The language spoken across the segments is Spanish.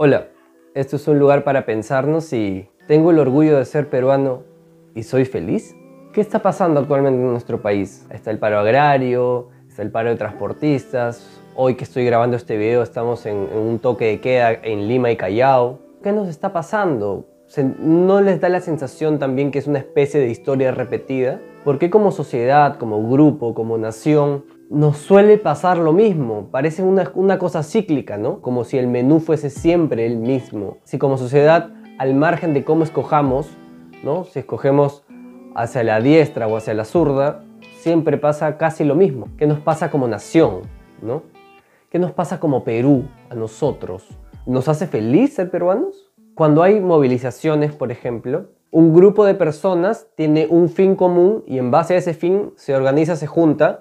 Hola, esto es un lugar para pensarnos y tengo el orgullo de ser peruano y soy feliz. ¿Qué está pasando actualmente en nuestro país? Está el paro agrario, está el paro de transportistas. Hoy que estoy grabando este video estamos en, un toque de queda en Lima y Callao. ¿Qué nos está pasando? ¿No les da la sensación también que es una especie de historia repetida? ¿Por qué como sociedad, como grupo, como nación, nos suele pasar lo mismo, parece una, cosa cíclica, ¿no? Como si el menú fuese siempre el mismo. Si como sociedad, al margen de cómo escojamos, ¿no? Si escogemos hacia la diestra o hacia la zurda, siempre pasa casi lo mismo. ¿Qué nos pasa como nación, ¿no? ¿Qué nos pasa como Perú a nosotros? ¿Nos hace feliz ser peruanos? Cuando hay movilizaciones, por ejemplo, un grupo de personas tiene un fin común y en base a ese fin se organiza, se junta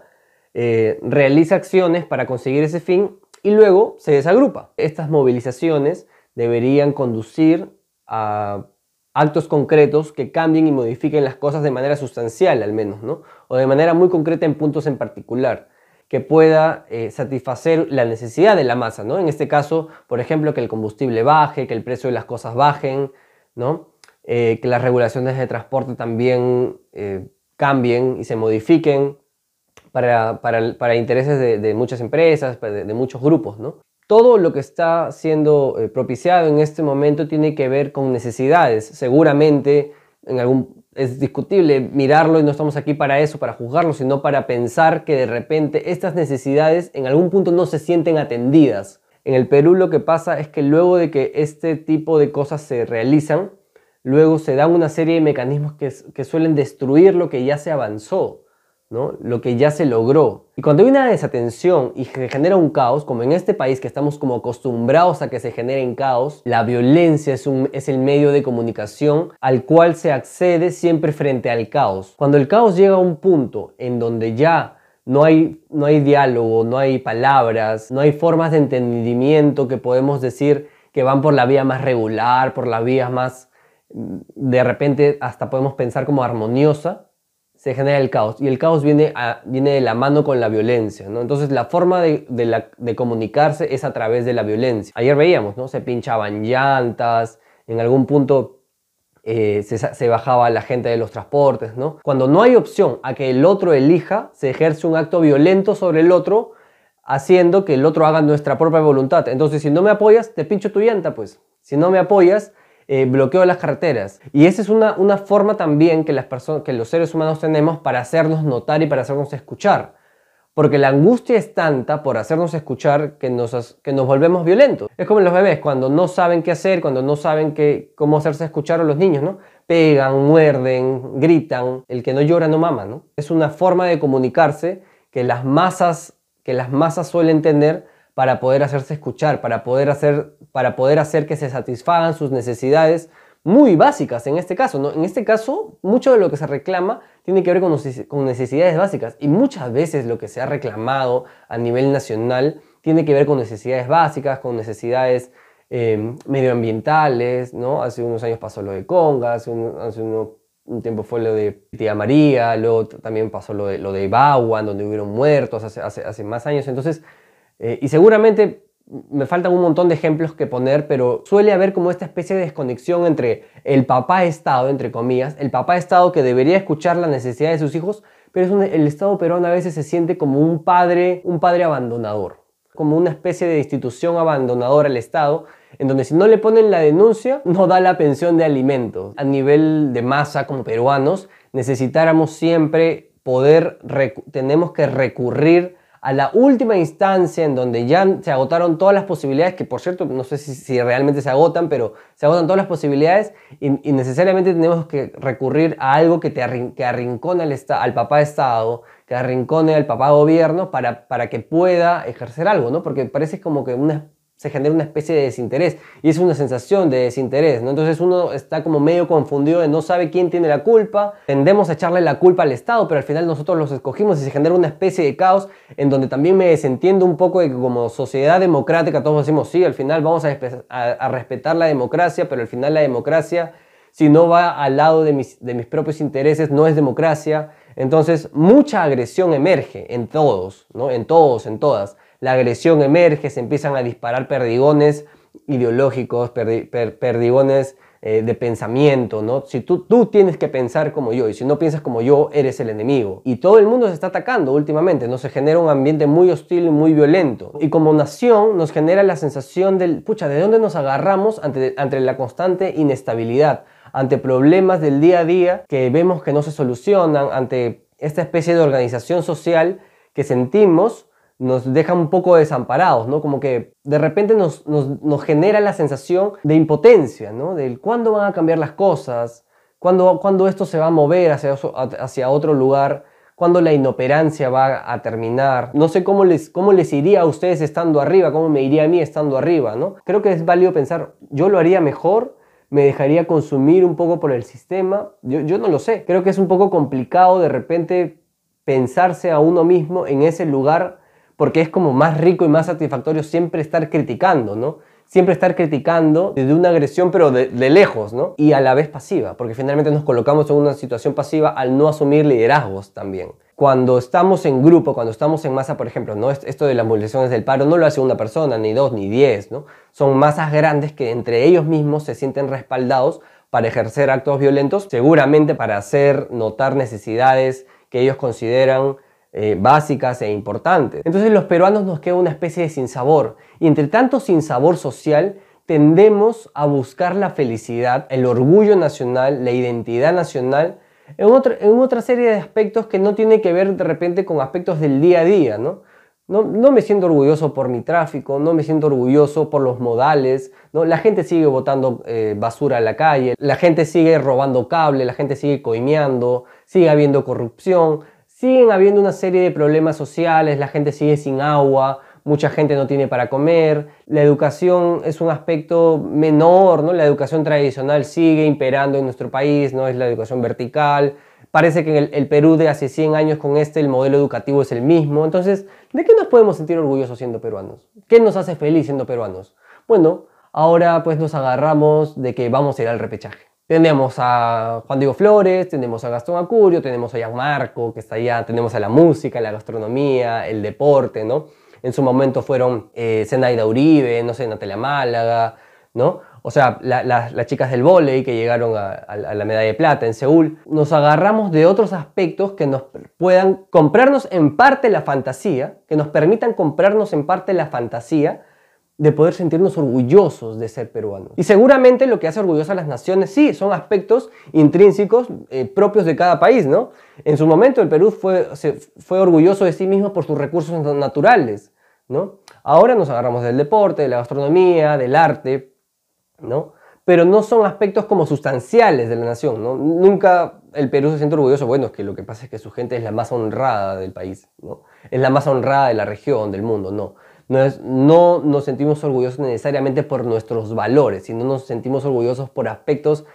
eh, realiza acciones para conseguir ese fin y luego se desagrupa. Estas movilizaciones deberían conducir a actos concretos que cambien y modifiquen las cosas de manera sustancial al menos, ¿no? O de manera muy concreta en puntos en particular, que pueda eh, satisfacer la necesidad de la masa, ¿no? En este caso, por ejemplo, que el combustible baje, que el precio de las cosas bajen, ¿no? Eh, que las regulaciones de transporte también cambien y se modifiquen, para, intereses de, muchas empresas, de, muchos grupos. ¿no? Todo lo que está siendo eh, propiciado en este momento tiene que ver con necesidades. Seguramente en algún, es discutible mirarlo y no estamos aquí para eso, para juzgarlo, sino para pensar que de repente estas necesidades en algún punto no se sienten atendidas. En el Perú lo que pasa es que luego de que este tipo de cosas se realizan, luego se dan una serie de mecanismos que, que suelen destruir lo que ya se avanzó lo que ya se logró. Y cuando hay una desatención y se genera un caos, como en este país que estamos como acostumbrados a que se generen caos, la violencia es, un, es el medio de comunicación al cual se accede siempre frente al caos. Cuando el caos llega a un punto en donde ya no hay, no hay diálogo, no hay palabras, no hay formas de entendimiento que podemos decir que van por la vía más regular, por la vía más, de repente hasta podemos pensar como armoniosa, genera el caos. Y el caos viene, viene de la mano con la violencia, ¿no? Entonces la forma de, de, comunicarse es a través de la violencia. Ayer veíamos, ¿no? Se pinchaban llantas, en algún punto eh, se, se, bajaba la gente de los transportes, ¿no? Cuando no hay opción a que el otro elija, se ejerce un acto violento sobre el otro, haciendo que el otro haga nuestra propia voluntad. Entonces, si no me apoyas, te pincho tu llanta, pues. Si no me apoyas, eh, bloqueo de las carreteras. Y esa es una, una forma también que, las que los seres humanos tenemos para hacernos notar y para hacernos escuchar. Porque la angustia es tanta por hacernos escuchar que nos, que nos volvemos violentos. Es como los bebés, cuando no saben qué hacer, cuando no saben qué, cómo hacerse escuchar a los niños, ¿no? Pegan, muerden, gritan. El que no llora no mama, ¿no? Es una forma de comunicarse que las masas, que las masas suelen tener para poder hacerse escuchar, para poder hacer, para poder hacer que se satisfagan sus necesidades muy básicas en este caso. ¿no? En este caso, mucho de lo que se reclama tiene que ver con, necesidades básicas y muchas veces lo que se ha reclamado a nivel nacional tiene que ver con necesidades básicas, con necesidades em, medioambientales, ¿no? Hace unos años pasó lo de Conga, hace un, tiempo fue lo de Tía María, luego también pasó lo de, lo de donde hubieron muertos hace, hace, hace más años. Entonces, eh, y seguramente me faltan un montón de ejemplos que poner, pero suele haber como esta especie de desconexión entre el papá Estado, entre comillas, el papá Estado que debería escuchar la necesidad de sus hijos, pero el Estado peruano a veces se siente como un padre, un padre abandonador, como una especie de institución abandonadora al Estado, en donde si no le ponen la denuncia, no da la pensión de alimentos. A nivel de masa como peruanos, necesitáramos siempre poder, tenemos que recurrir a la última instancia en donde ya se agotaron todas las posibilidades, que por cierto no sé si, realmente se agotan, pero se agotan todas las posibilidades y, necesariamente tenemos que recurrir a algo que, te que arrincone al, al papá Estado, que arrincone al papá gobierno para, para que pueda ejercer algo, ¿no? Porque parece como que una se genera una especie de desinterés y es una sensación de desinterés. Entonces uno está como medio confundido de no sabe quién tiene la culpa, tendemos a echarle la culpa al Estado, pero al final nosotros los escogimos y se genera una especie de caos en donde también me desentiendo un poco de que como sociedad democrática todos decimos, sí, al final vamos a, a, respetar la democracia, pero al final la democracia, si no va al lado de mis, de mis propios intereses, no es democracia. Entonces mucha agresión emerge en todos, ¿no? En todos, en todas la agresión emerge, se empiezan a disparar perdigones ideológicos, perdigones eh, de pensamiento, ¿no? Si tú, tú tienes que pensar como yo y si no piensas como yo, eres el enemigo. Y todo el mundo se está atacando últimamente, ¿no? Se genera un ambiente muy hostil y muy violento. Y como nación nos genera la sensación del, pucha, ¿de dónde nos agarramos ante, ante la constante inestabilidad? Ante problemas del día a día que vemos que no se solucionan, ante esta especie de organización social que sentimos nos deja un poco desamparados, ¿no? Como que de repente nos, genera la sensación de impotencia, ¿no? Del cuándo van a cambiar las cosas, cuándo, cuándo esto se va a mover hacia, hacia otro lugar, cuándo la inoperancia va a terminar. No sé cómo les, cómo les iría a ustedes estando arriba, cómo me iría a mí estando arriba, ¿no? Creo que es válido pensar, yo lo haría mejor, me dejaría consumir un poco por el sistema, yo, yo no lo sé. Creo que es un poco complicado de repente pensarse a uno mismo en ese lugar porque es como más rico y más satisfactorio siempre estar criticando, ¿no? Siempre estar criticando de una agresión, pero de, lejos, ¿no? Y a la vez pasiva, porque finalmente nos colocamos en una situación pasiva al no asumir liderazgos también. Cuando estamos en grupo, cuando estamos en masa, por ejemplo, ¿no? Esto de las movilizaciones del paro no lo hace una persona, ni dos, ni diez, ¿no? Son masas grandes que entre ellos mismos se sienten respaldados para ejercer actos violentos, seguramente para hacer notar necesidades que ellos consideran eh, básicas e importantes. Entonces los peruanos nos queda una especie de sinsabor y entre tanto sinsabor social tendemos a buscar la felicidad, el orgullo nacional, la identidad nacional en, en otra serie de aspectos que no tiene que ver de repente con aspectos del día a día, ¿no? No, no, me siento orgulloso por mi tráfico, no me siento orgulloso por los modales, ¿no? la gente sigue botando eh, basura en la calle, la gente sigue robando cable, la gente sigue coimeando, sigue habiendo corrupción, siguen habiendo una serie de problemas sociales, la gente sigue sin agua, mucha gente no tiene para comer, la educación es un aspecto menor, ¿no? La educación tradicional sigue imperando en nuestro país, ¿no? Es la educación vertical. Parece que en el, Perú de hace 100 años con este el modelo educativo es el mismo. Entonces, ¿de qué nos podemos sentir orgullosos siendo peruanos? ¿Qué nos hace feliz siendo peruanos? Bueno, ahora pues nos agarramos de que vamos a ir al repechaje. Tenemos a Juan Diego Flores, tenemos a Gastón Acurio, tenemos a Marco que está allá, tenemos a la música, la gastronomía, el deporte, ¿no? En su momento fueron eh, Uribe, no sé, Natalia Málaga, ¿no? O sea, las chicas del vóley que llegaron a, la medalla de plata en Seúl. Nos agarramos de otros aspectos que nos puedan comprarnos en parte la fantasía, que nos permitan comprarnos en parte la fantasía de poder sentirnos orgullosos de ser peruanos. Y seguramente lo que hace orgulloso a las naciones, sí, son aspectos intrínsecos eh, propios de cada país, ¿no? En su momento el Perú fue, fue orgulloso de sí mismo por sus recursos naturales, ¿no? Ahora nos agarramos del deporte, de la gastronomía, del arte, ¿no? Pero no son aspectos como sustanciales de la nación, ¿no? Nunca el Perú se siente orgulloso, bueno, es que lo que pasa es que su gente es la más honrada del país, ¿no? Es la más honrada de la región, del mundo, no no, nos sentimos orgullosos necesariamente por nuestros valores, sino nos sentimos orgullosos por aspectos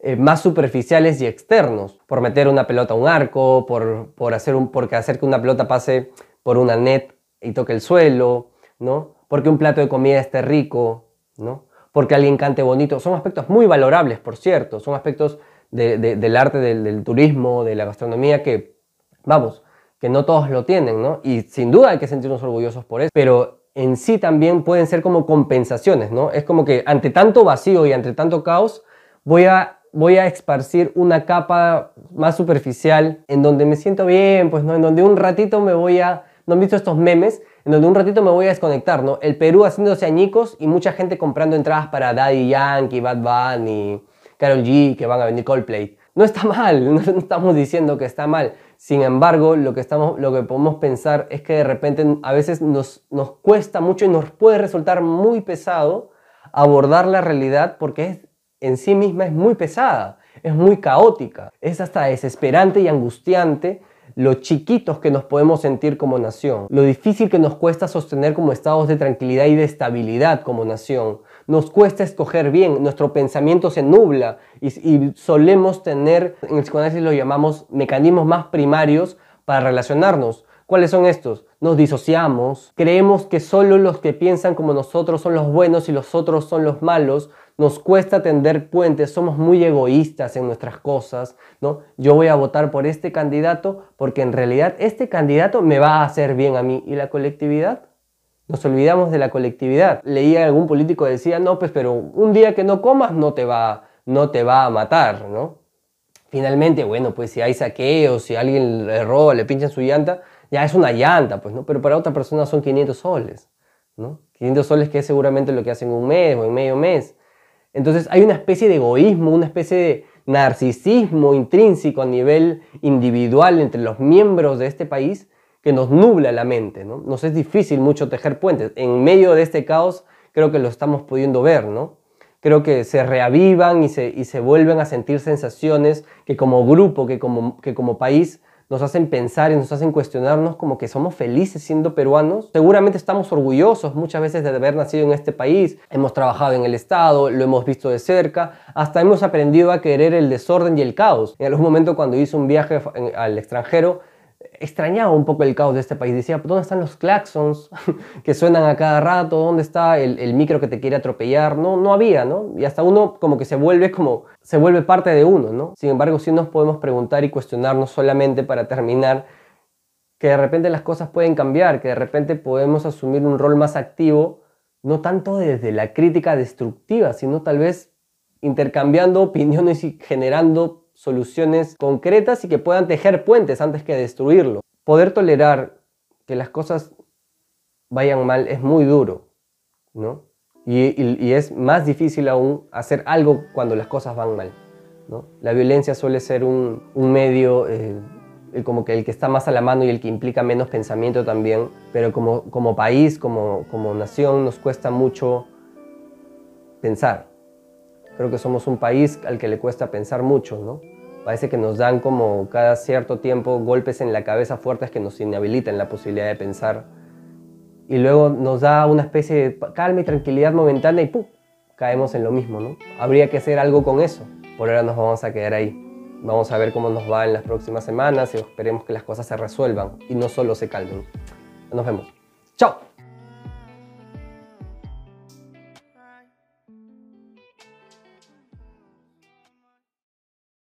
eh, más superficiales y externos, por meter una pelota a un arco, por, hacer, un, hacer que una pelota pase por una net y toque el suelo, ¿no? Porque un plato de comida esté rico, ¿no? Porque alguien cante bonito. Son aspectos muy valorables, por cierto. Son aspectos del arte, del, del, turismo, de la gastronomía que, vamos, que no todos lo tienen, ¿no? Y sin duda hay que sentirnos orgullosos por eso. Pero en sí también pueden ser como compensaciones, ¿no? Es como que ante tanto vacío y ante tanto caos, voy a, voy a esparcir una capa más superficial en donde me siento bien, pues, ¿no? En donde un ratito me voy a... ¿No han visto estos memes? En donde un ratito me voy a desconectar, ¿no? El Perú haciéndose añicos y mucha gente comprando entradas para Daddy Yankee, Bad Bunny, Carol G, que van a venir Coldplay. No está mal, no estamos diciendo que está mal. Sin embargo, lo que, estamos, lo que podemos pensar es que de repente a veces nos, nos cuesta mucho y nos puede resultar muy pesado abordar la realidad porque es, en sí misma es muy pesada, es muy caótica, es hasta desesperante y angustiante lo chiquitos que nos podemos sentir como nación, lo difícil que nos cuesta sostener como estados de tranquilidad y de estabilidad como nación, nos cuesta escoger bien, nuestro pensamiento se nubla y, solemos tener, en el psicoanálisis lo llamamos mecanismos más primarios para relacionarnos. ¿Cuáles son estos? Nos disociamos, creemos que solo los que piensan como nosotros son los buenos y los otros son los malos, nos cuesta tender puentes, somos muy egoístas en nuestras cosas, ¿no? Yo voy a votar por este candidato porque en realidad este candidato me va a hacer bien a mí y la colectividad Nos olvidamos de la colectividad. Leía algún político decía, no, pues pero un día que no comas no te va, no te va a matar, ¿no? Finalmente, bueno, pues si hay saqueos, si alguien le roba, le pinchan su llanta, ya es una llanta, pues, ¿no? Pero para otra persona son 500 soles, ¿no? 500 soles que es seguramente lo que hacen un mes o en medio mes. Entonces hay una especie de egoísmo, una especie de narcisismo intrínseco a nivel individual entre los miembros de este país que nos nubla la mente, ¿no? Nos es difícil mucho tejer puentes. En medio de este caos creo que lo estamos pudiendo ver, ¿no? Creo que se reavivan y se, y se vuelven a sentir sensaciones que como grupo, que como, que como país nos hacen pensar y nos hacen cuestionarnos como que somos felices siendo peruanos. Seguramente estamos orgullosos muchas veces de haber nacido en este país, hemos trabajado en el Estado, lo hemos visto de cerca, hasta hemos aprendido a querer el desorden y el caos. En algún momento cuando hice un viaje al extranjero, extrañaba un poco el caos de este país. Decía, ¿dónde están los claxons que suenan a cada rato? ¿Dónde está el, micro que te quiere atropellar? No, no había, ¿no? Y hasta uno como que se vuelve como, se vuelve parte de uno, ¿no? Sin embargo, sí nos podemos preguntar y cuestionarnos solamente para terminar que de repente las cosas pueden cambiar, que de repente podemos asumir un rol más activo, no tanto desde la crítica destructiva, sino tal vez intercambiando opiniones y generando soluciones concretas y que puedan tejer puentes antes que destruirlo. Poder tolerar que las cosas vayan mal es muy duro, ¿no? Y, es más difícil aún hacer algo cuando las cosas van mal, ¿no? La violencia suele ser un, medio... Eh, como que el que está más a la mano y el que implica menos pensamiento también, pero como, como país, como, como nación, nos cuesta mucho pensar. Creo que somos un país al que le cuesta pensar mucho, ¿no? Parece que nos dan como cada cierto tiempo golpes en la cabeza fuertes que nos inhabilitan la posibilidad de pensar. Y luego nos da una especie de calma y tranquilidad momentánea y ¡pum! caemos en lo mismo, ¿no? Habría que hacer algo con eso. Por ahora nos vamos a quedar ahí. Vamos a ver cómo nos va en las próximas semanas y esperemos que las cosas se resuelvan y no solo se calmen. Nos vemos. ¡Chao!